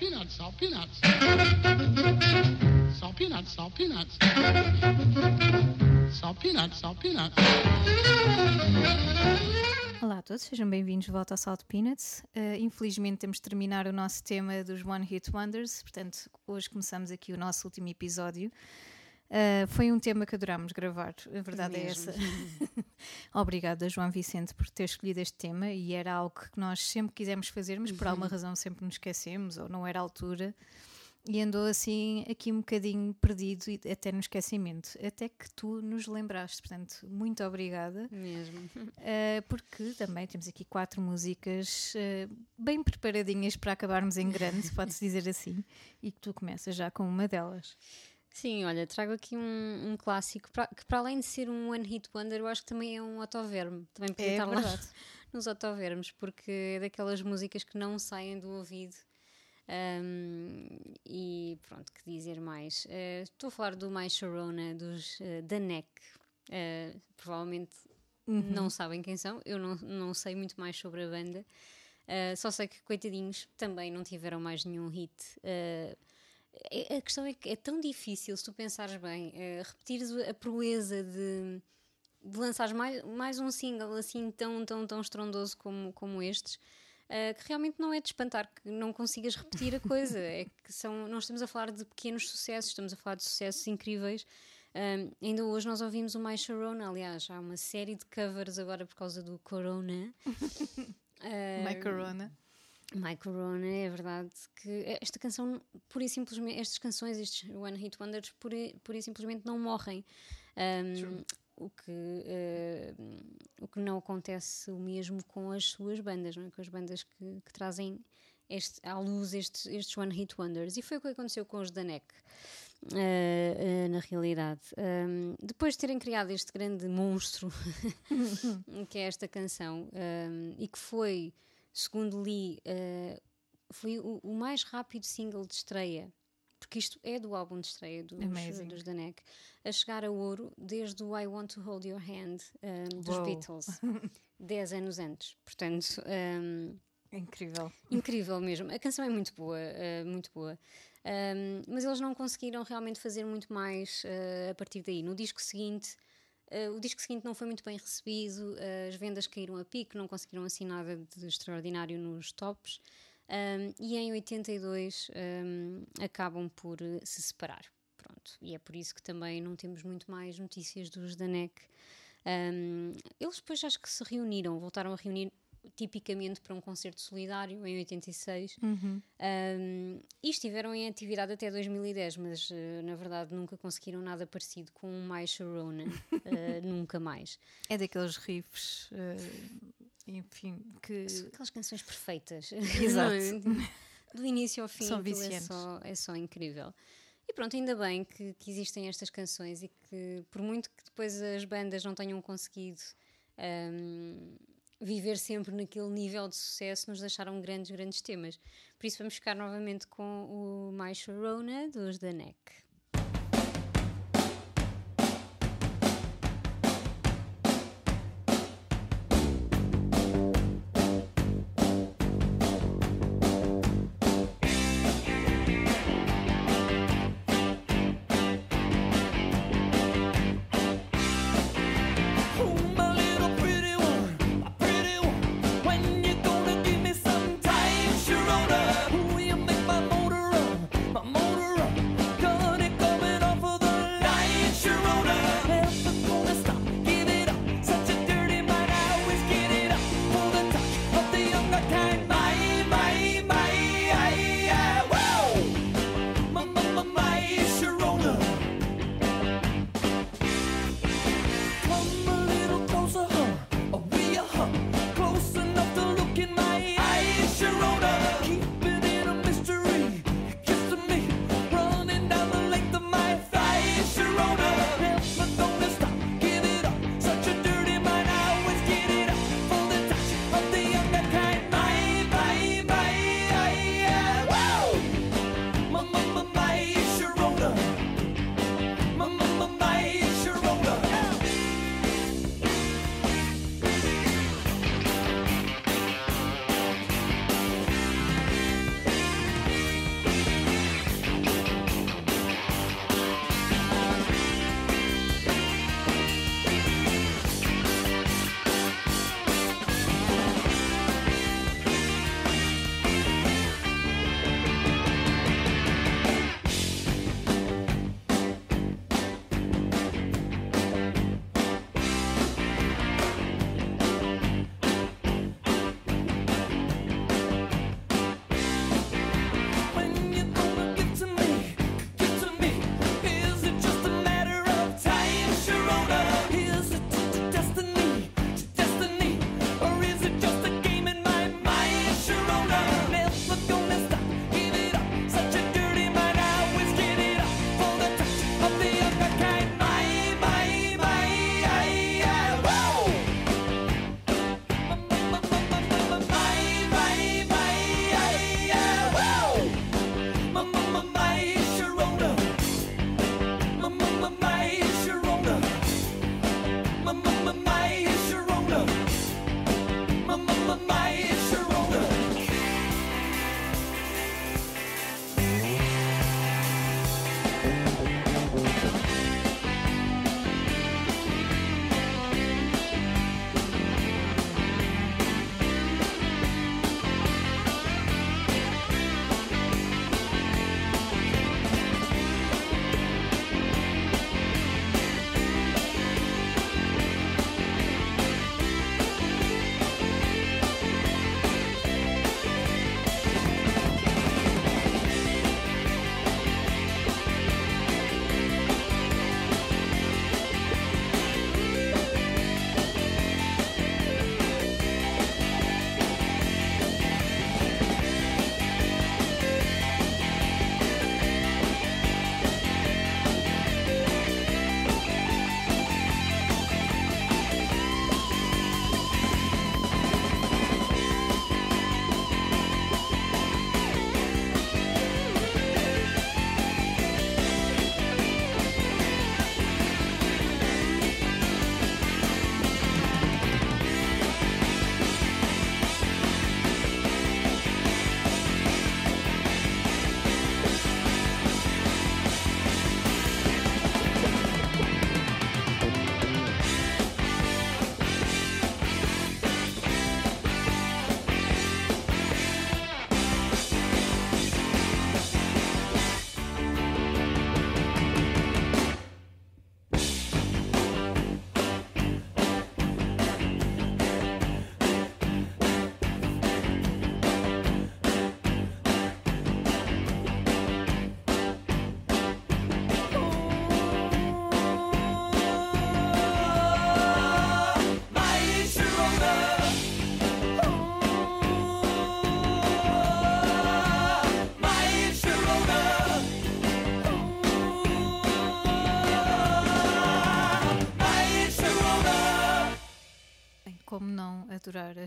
peanuts, salt peanuts. Salt peanuts, salt peanuts. Salt peanuts, salt peanuts. Olá a todos, sejam bem-vindos de volta ao Salt Peanuts. Uh, infelizmente temos de terminar o nosso tema dos One Hit Wonders, portanto, hoje começamos aqui o nosso último episódio. Uh, foi um tema que adorámos gravar, a verdade é Mesmo. essa. Obrigada, João Vicente, por ter escolhido este tema e era algo que nós sempre quisemos fazer, mas por alguma razão sempre nos esquecemos ou não era a altura. E andou assim aqui um bocadinho perdido e até no esquecimento. Até que tu nos lembraste, portanto, muito obrigada. Mesmo. Uh, porque também temos aqui quatro músicas uh, bem preparadinhas para acabarmos em grande, pode-se dizer assim, e que tu começas já com uma delas. Sim, olha, trago aqui um, um clássico pra- que, para além de ser um One Hit Wonder, eu acho que também é um autoverme. Também podia É estar lá nos autovermes, porque é daquelas músicas que não saem do ouvido. Um, e pronto, que dizer mais? Eh, Estou a falar do My Sharona, dos uh, The Neck. Eh, provavelmente não sabem quem são, eu não, não sei muito mais sobre a banda. Uh, só sei que, coitadinhos, também não tiveram mais nenhum hit. Uh, a questão é que é tão difícil, se tu pensares bem, uh, repetires a proeza de, de lançares mais, mais um single assim tão, tão, tão estrondoso como, como estes, uh, que realmente não é de espantar que não consigas repetir a coisa. é que são, nós estamos a falar de pequenos sucessos, estamos a falar de sucessos incríveis. Um, ainda hoje nós ouvimos o My Sharona, aliás, há uma série de covers agora por causa do Corona. Uh, My Corona. My Corona, é verdade que esta canção, pura e simplesmente, estas canções, estes One Hit Wonders, pura, pura e simplesmente não morrem. Um, o que, uh, o que não acontece o mesmo com as suas bandas, não é? com as bandas que, que trazem este, à luz estes, estes One Hit Wonders. E foi o que aconteceu com os Danek, uh, uh, na realidade. Um, depois de terem criado este grande monstro que é esta canção, um, e que foi, segundo li, uh, foi o, o mais rápido single de estreia, porque isto é do álbum de estreia dos, Amazing. dos Danek, a chegar a ouro desde o I Want to Hold Your Hand um, dos Uou. Beatles, 10 anos antes. Portanto, um, Incrível. incrível mesmo. A canção é muito boa, uh, muito boa. Um, mas eles não conseguiram realmente fazer muito mais uh, a partir daí. No disco seguinte, uh, o disco seguinte não foi muito bem recebido, uh, as vendas caíram a pique, não conseguiram assim nada de extraordinário nos tops. Um, e em 82 um, acabam por uh, se separar. Pronto. E é por isso que também não temos muito mais notícias dos Danek. Um, eles depois acho que se reuniram, voltaram a reunir tipicamente para um concerto solidário em 86 um, e estiveram em atividade até 2010 mas uh, na verdade nunca conseguiram nada parecido com o My Sharona uh, nunca mais É daqueles riffs, uh, enfim, que. São aquelas canções perfeitas Exato. É? do início ao fim São é só, é só incrível e pronto, ainda bem que, que existem estas canções e que por muito que depois as bandas não tenham conseguido um, viver sempre naquele nível de sucesso, nos deixaram grandes, grandes temas. Por isso vamos ficar novamente com o My Sharona dos The Neck.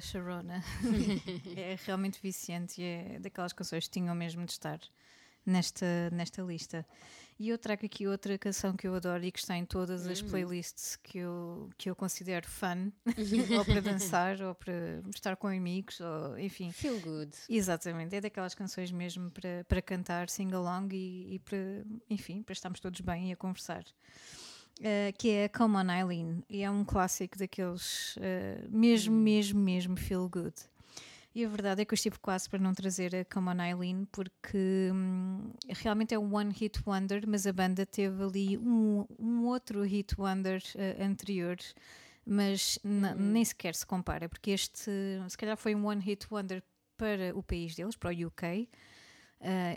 Sharona. é realmente viciante e é daquelas canções que tinham mesmo de estar nesta, nesta lista. E eu trago aqui outra canção que eu adoro e que está em todas as playlists que eu, que eu considero fun, ou para dançar, ou para estar com amigos, ou enfim. Feel good. Exatamente, é daquelas canções mesmo para, para cantar sing-along e, e para, enfim, para estarmos todos bem e a conversar. Uh, que é Come On Eileen, e é um clássico daqueles uh, mesmo, mesmo, mesmo feel good. E a verdade é que eu estive quase para não trazer a Come On Eileen, porque hum, realmente é um one hit wonder, mas a banda teve ali um, um outro hit wonder uh, anterior, mas nem sequer se compara, porque este se calhar foi um one hit wonder para o país deles, para o UK.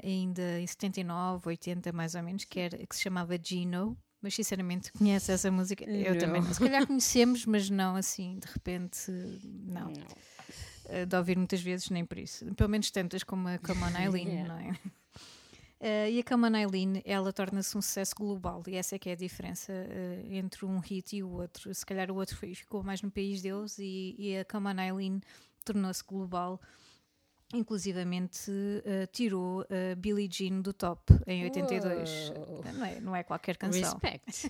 Ainda em 79, 80 mais ou menos, que, era, que se chamava Gino, mas sinceramente conhece essa música? Eu Não. também. Se calhar conhecemos, mas não assim, de repente, não. Uh, de ouvir muitas vezes, nem por isso. Pelo menos tantas como a Come On Eileen, Yeah. não é? Uh, e a Come On Eileen, ela torna-se um sucesso global e essa é que é a diferença uh, entre um hit e o outro. Se calhar o outro ficou mais no país deles e, e a Come On Eileen tornou-se global. Inclusivamente uh, tirou uh, Billie Jean do top em 82. Uou. Não é, não é qualquer canção. Respect.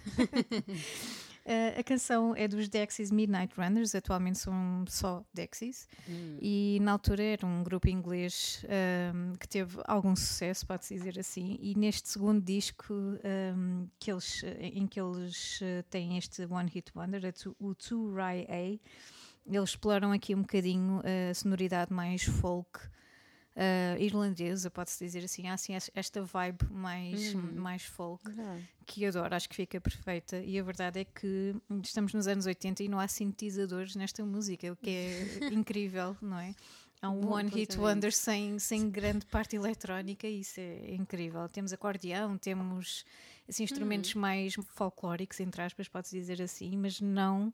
Uh, a canção é dos Dexys Midnight Runners, atualmente são só Dexys, e na altura era um grupo inglês um, que teve algum sucesso, pode-se dizer assim, e neste segundo disco um, que eles, em que eles têm este One Hit Wonder, o To Rai A, eles exploram aqui um bocadinho a sonoridade mais folk. uh, irlandesa, pode-se dizer assim, há assim es- esta vibe mais, mais folk que adoro, acho que fica perfeita. E a verdade é que estamos nos anos 80 e não há sintetizadores nesta música, o que é incrível, não é? Há um Bom One Hit apontamento. Wonder sem, sem grande parte eletrónica, e isso é incrível. Temos acordeão, temos assim, instrumentos mais folclóricos, entre aspas, pode-se dizer assim, mas não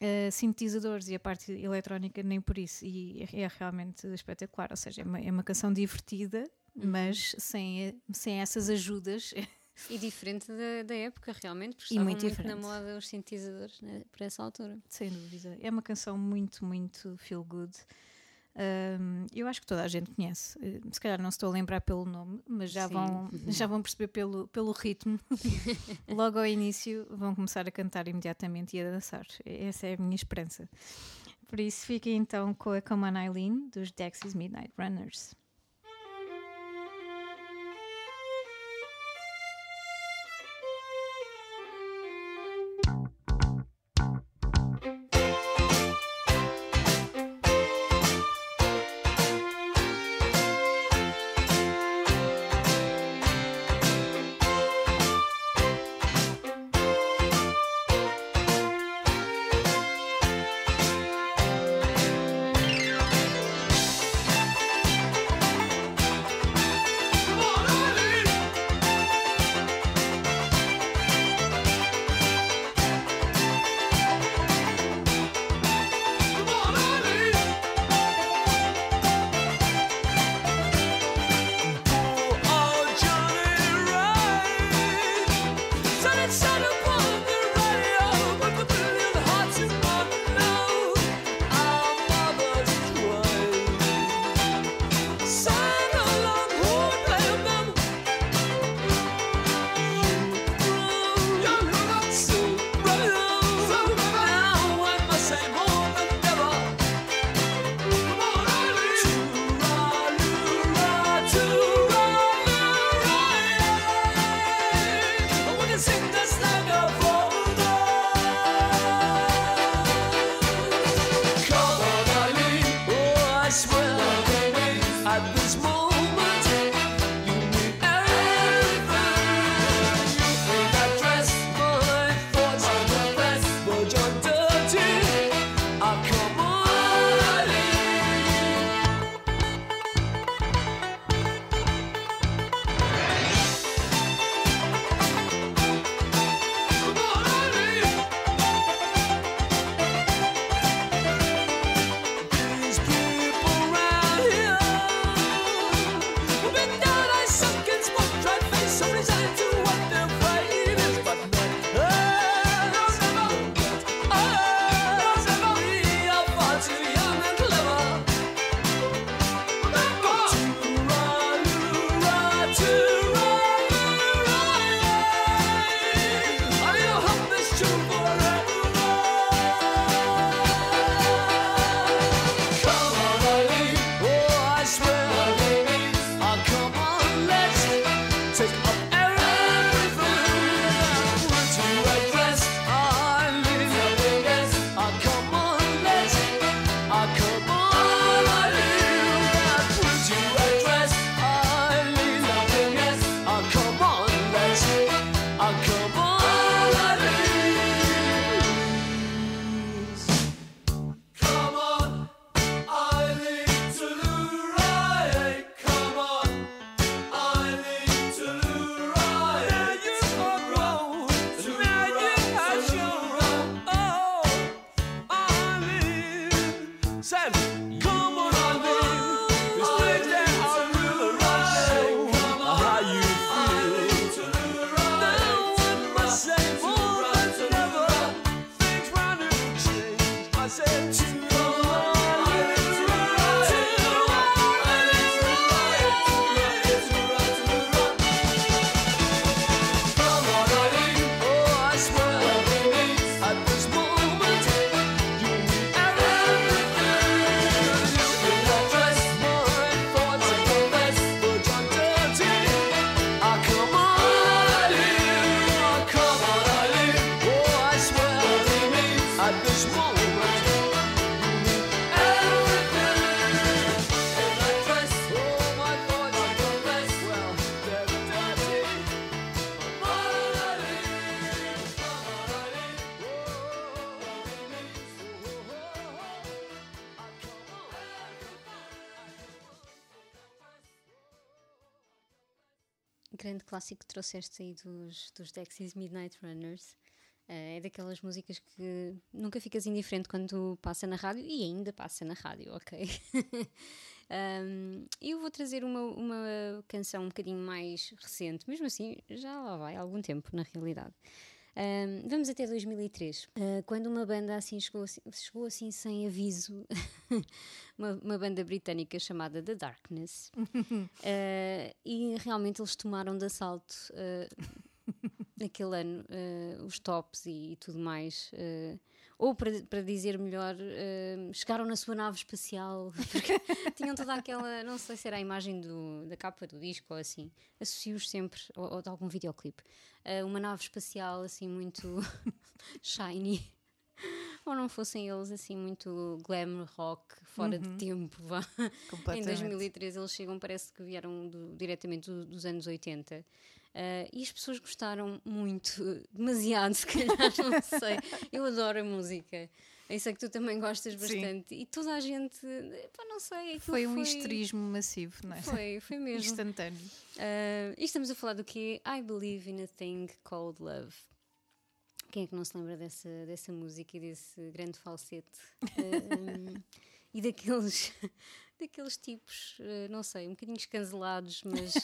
eh, sintetizadores e a parte eletrónica nem por isso. E é, é realmente espetacular, ou seja, é uma, é uma canção divertida, mas sem, sem essas ajudas E diferente da, da época, realmente, porque estavam muito muito, na moda os sintetizadores né, para essa altura. Sem dúvida. É uma canção muito, muito feel good. Um, eu acho que toda a gente conhece. Eh, Se calhar não estou a lembrar pelo nome, mas já, Sim. vão, já vão perceber pelo, pelo ritmo. Logo ao início vão começar a cantar imediatamente e a dançar. Essa é a minha esperança. Por isso, fiquem então com a Come On Eileen dos Dexys Midnight Runners. Seven. Grande clássico que trouxeste aí dos, dos Dexys Midnight Runners. Eh, é daquelas músicas que nunca ficas indiferente quando passa na rádio e ainda passa na rádio, ok? Um, eu vou trazer uma, uma canção um bocadinho mais recente, mesmo assim já lá vai há algum tempo, na realidade. Um, vamos até 2003, uh, quando uma banda assim chegou, assim- chegou assim sem aviso, uma, uma banda britânica chamada The Darkness, Uh, e realmente eles tomaram de assalto uh, naquele ano os tops e, tudo mais. Ou para, para dizer melhor, uh, chegaram na sua nave espacial, porque tinham toda aquela, não sei se era a imagem do- da capa do disco ou assim, associo-os sempre, ou, ou de algum videoclipe, uh, uma nave espacial assim muito shiny. Ou não fossem eles assim muito glam rock, fora de tempo, vá. Em Completamente. 2013 eles chegam, parece que vieram do- diretamente do- dos anos 80. Ah, e as pessoas gostaram muito, demasiado, se calhar, não sei. Eu adoro a música. Eu sei que tu também gostas Sim. bastante. E toda a gente, pá, não sei. Foi um histerismo massivo, não é? Foi, foi mesmo. Instantâneo. Ah, e estamos a falar do quê? I Believe in a Thing Called Love. Quem é que não se lembra dessa, dessa música e desse grande falsete? Ah, um, e daqueles, daqueles tipos, não sei, um bocadinho escancelados, mas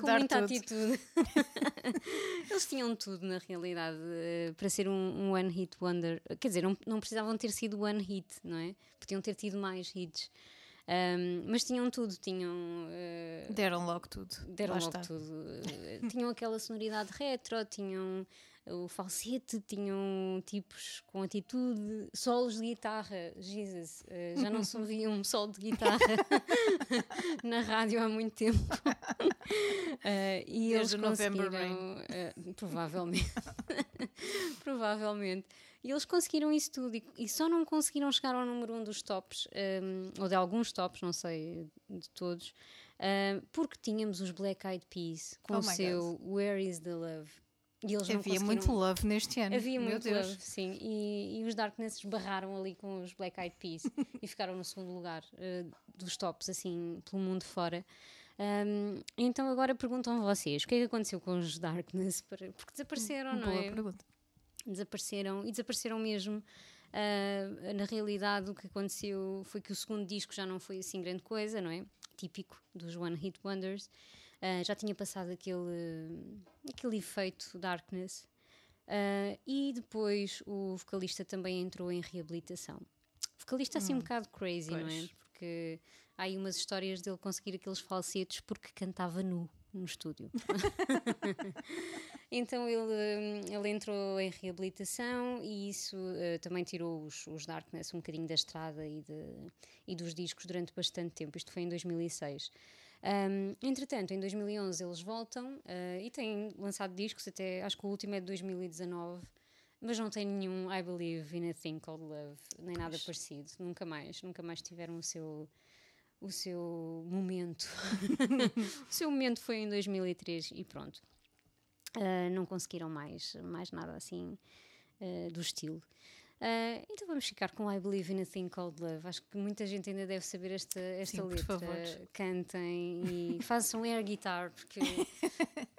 com muita tudo. atitude. Eles tinham tudo, na realidade, eh, para ser um, um one hit wonder. Quer dizer, não, não precisavam ter sido one hit, não é? Podiam ter tido mais hits. Ahm, mas tinham tudo, tinham. eh, Deram logo tudo. deram Lá logo está. tudo. Tinham aquela sonoridade retro, tinham o falsete, tinham tipos com atitude, solos de guitarra. Jesus, eh, já não se ouvia um solo de guitarra na rádio há muito tempo. Eh, e eles Desde November conseguiram, eh, provavelmente, provavelmente. E eles conseguiram isso tudo e, e só não conseguiram chegar ao número um dos tops, um, ou de alguns tops, não sei de todos, um, porque tínhamos os Black Eyed Peas com Oh o seu Where is the Love? E eles não Havia muito love neste ano. Havia Meu muito Deus. love, sim. E, e os Darkness esbarraram ali com os Black Eyed Peas e ficaram no segundo lugar eh, dos tops, assim, pelo mundo fora. Um, então agora perguntam vocês, o que é que aconteceu com os Darkness? Porque desapareceram, não Boa é? pergunta. desapareceram e desapareceram mesmo. Ah, na realidade, o que aconteceu foi que o segundo disco já não foi assim grande coisa, não é? Típico dos One Hit Wonders. Ah, já tinha passado aquele, aquele efeito darkness. Ah, e depois o vocalista também entrou em reabilitação. O vocalista assim um bocado crazy, não é? pois. Porque há aí umas histórias dele conseguir aqueles falsetes porque cantava nu no estúdio. Então ele, hum, ele entrou em reabilitação e isso eh, também tirou os, os Darkness um bocadinho da estrada e, de- e dos discos durante bastante tempo. Isto foi em 2006. Hum, entretanto, em 2011 eles voltam eh, e têm lançado discos, até acho que o último é de 2019. Mas não tem nenhum I Believe in a Thing Called Love, nem nada parecido. Nunca mais, nunca mais tiveram o seu, o seu momento. o seu momento foi em 2003 e pronto. Uh, não conseguiram mais, mais nada assim uh, do estilo. Uh, então vamos ficar com I Believe in a Thing Called Love. Acho que muita gente ainda deve saber esta, esta Sim, por letra. favor. Cantem e façam air guitar, porque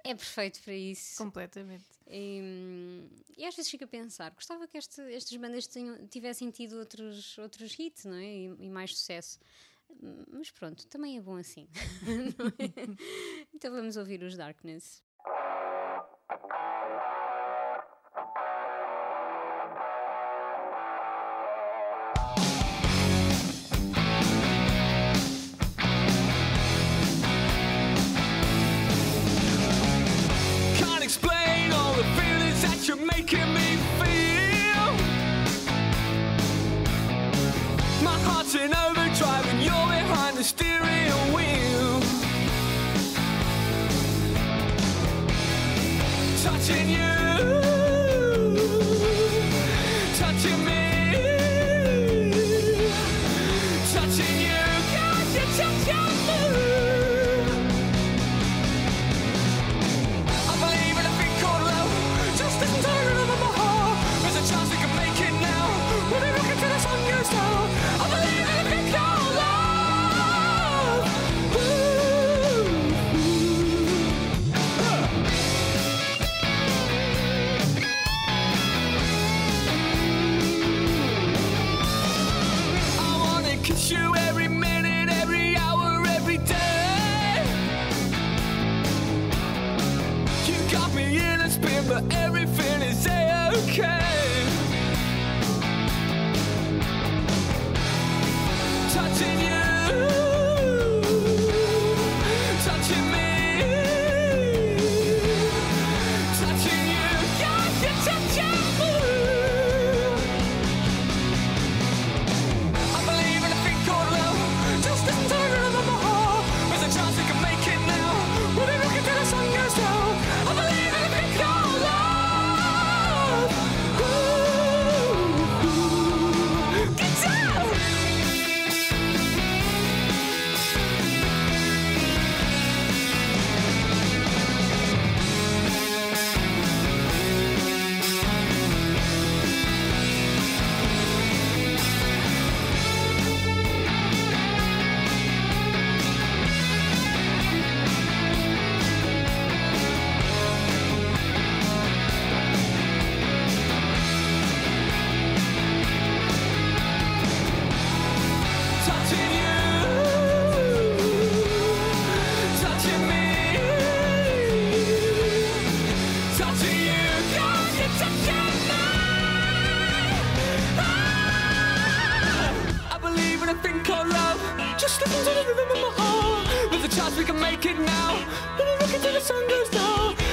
é perfeito para isso. Completamente. E, e às vezes fico a pensar, gostava que este, estas bandas tenham- tivessem tido outros, outros hits, não é? E, e mais sucesso. Mas pronto, também é bom assim. é? Então vamos ouvir os Darkness. You touching Listen to the my heart. There's a chance we can make it now. When we look until the sun goes down.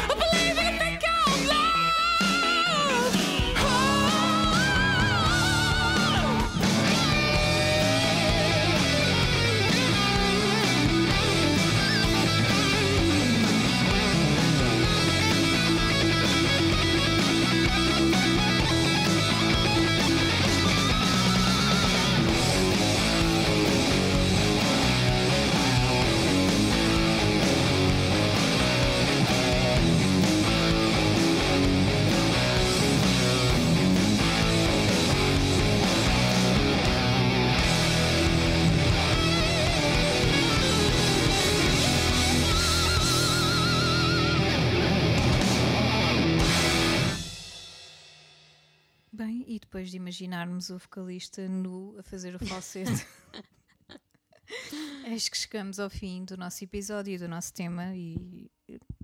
Bem, e depois de imaginarmos o vocalista nu a fazer o falsete, eis que chegamos ao fim do nosso episódio e do nosso tema e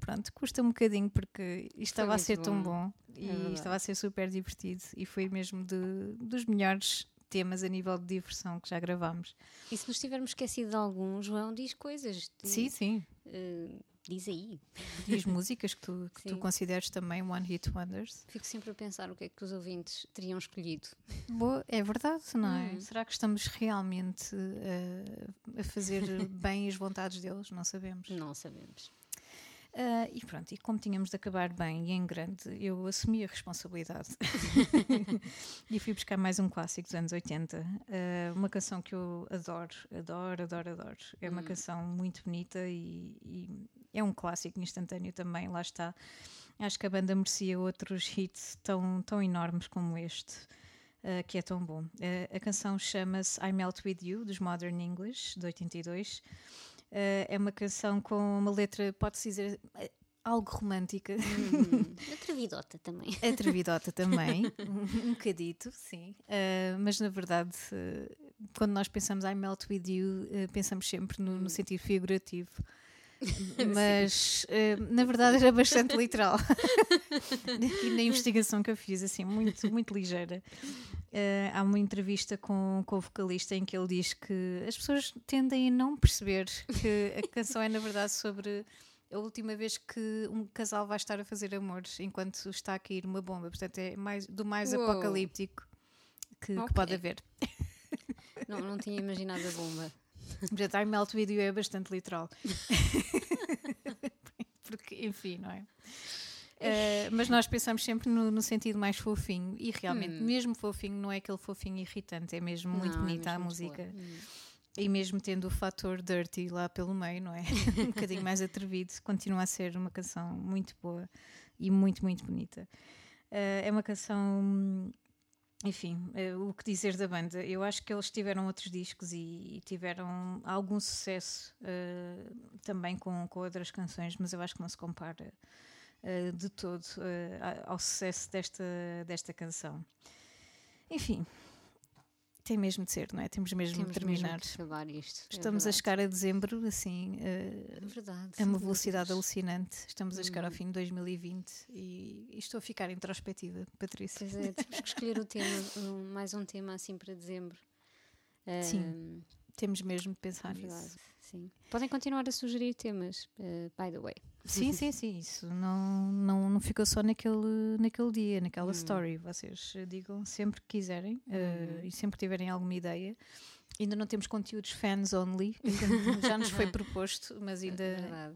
pronto, custa um bocadinho porque isto estava a ser tão bom. bom e verdade. estava a ser super divertido e foi mesmo de- dos melhores temas a nível de diversão que já gravámos. E se nos tivermos esquecido de algum, João, diz coisas. Sim, sim. eh, diz aí. As músicas que tu, que tu consideres também One Hit Wonders. Fico sempre a pensar o que é que os ouvintes teriam escolhido. Boa, é verdade, não é? Hum. Será que estamos realmente eh, a fazer bem as vontades deles? Não sabemos. Não sabemos. Ah, e pronto, e como tínhamos de acabar bem e em grande, eu assumi a responsabilidade e fui buscar mais um clássico dos anos 80. ah, uma canção que eu adoro, adoro, adoro, adoro. É uma canção muito bonita e, e é um clássico instantâneo também, lá está. Acho que a banda merecia outros hits tão, tão enormes como este. ah, que é tão bom. Ah, a canção chama-se I Melt With You, dos Modern English, de 82. Uh, é uma canção com uma letra, pode-se dizer, eh, algo romântica, Hum, atrevidota também. atrevidota também, um, um bocadito, sim. Uh, mas na verdade, uh, quando nós pensamos I melt with you, uh, pensamos sempre no, no sentido figurativo. Mas uh, na verdade era bastante literal. e na investigação que eu fiz, assim, muito, muito ligeira. Uh, há uma entrevista com, com o vocalista em que ele diz que as pessoas tendem a não perceber que a canção é, na verdade, sobre a última vez que um casal vai estar a fazer amor enquanto está a cair uma bomba. Portanto, é mais, do mais Uou. apocalíptico que, que Ok. pode haver. Não, não tinha imaginado a bomba. Portanto, I melt with you é bastante literal. Porque, enfim, não é? Eh, mas nós pensamos sempre no, no sentido mais fofinho e realmente, Hum. mesmo fofinho, não é aquele fofinho irritante, é mesmo muito Não, é bonita a mesmo muito música. Hum. E mesmo tendo o fator dirty lá pelo meio, não é? um bocadinho mais atrevido, continua a ser uma canção muito boa e muito, muito bonita. Eh, é uma canção. Enfim, eh, o que dizer da banda? Eu acho que eles tiveram outros discos e, tiveram algum sucesso eh, também com, com outras canções, mas eu acho que não se compara eh, de todo a- ao sucesso desta, desta canção. Enfim, tem mesmo de ser, não é? Temos mesmo Temos de terminar. mesmo que acabar isto. é Estamos a verdade. chegar a dezembro, assim, eh, É verdade. a uma velocidade alucinante. Estamos a chegar ao Uhum. fim de 2020 e, e estou a ficar introspectiva, Patrícia. Pois é, temos que escolher o tema, mais um tema assim para dezembro. Sim, Temos mesmo de é pensar verdade, nisso. Sim. Podem continuar a sugerir temas, eh, by the way. Sim, sim, sim. Isso não, não, não ficou só naquele, naquele dia, naquela Hum. story. Vocês digam sempre que quiserem eh, Uhum. e sempre que tiverem alguma ideia. Ainda não temos conteúdos fans only, já nos foi proposto, mas ainda. É.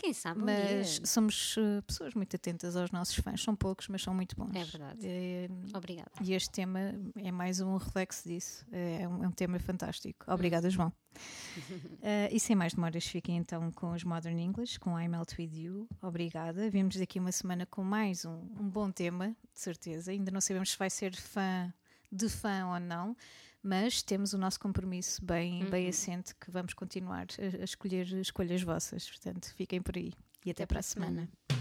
Quem sabe um Mas dia. somos eh, pessoas muito atentas aos nossos fãs. São poucos, mas são muito bons. É verdade. Eh, Obrigada. e este tema é mais um reflexo disso. É um, é um tema fantástico. Obrigada, João. Eh, e sem mais demoras, fiquem então com os Modern English, com I'm Out With You. Obrigada. Vemos daqui uma semana com mais um, um bom tema, de certeza. Ainda não sabemos se vai ser fã de fã ou não, mas temos o nosso compromisso bem, bem assente que vamos continuar a, a escolher escolhas vossas. Portanto, fiquem por aí. E até, para a semana. Moving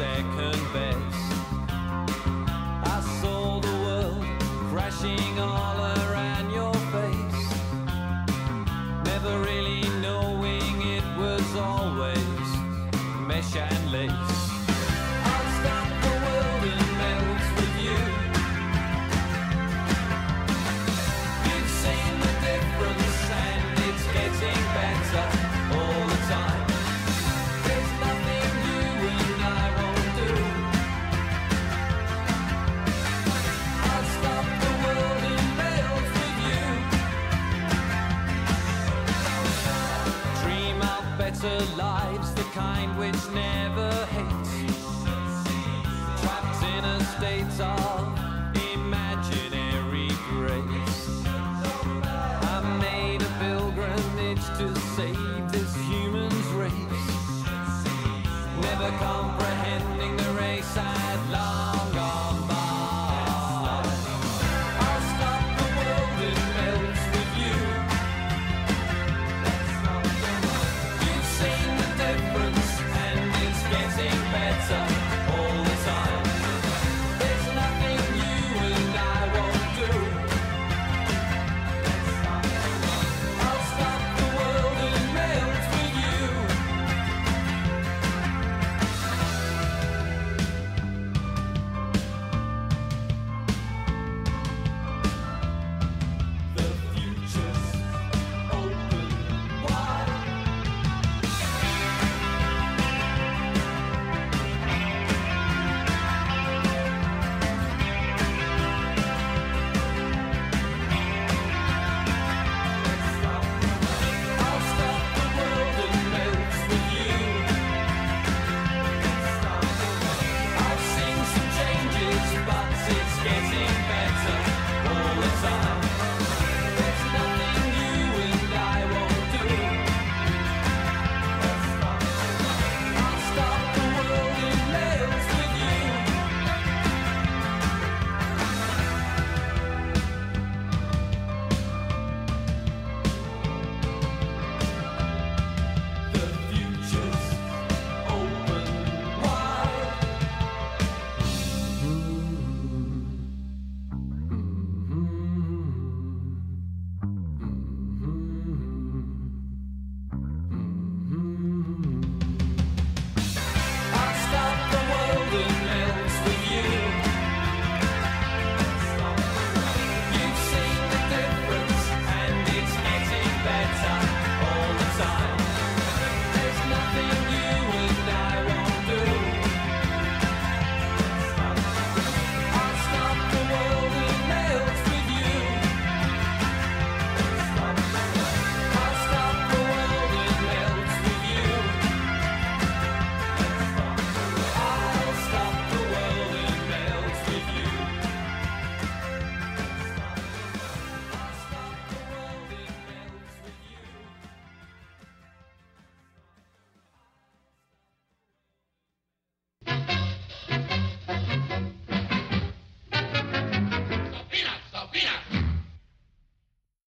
second best. Better lives, the kind which never hates. Trapped in a state of imaginary grace. I made a pilgrimage to save this human's race. Never come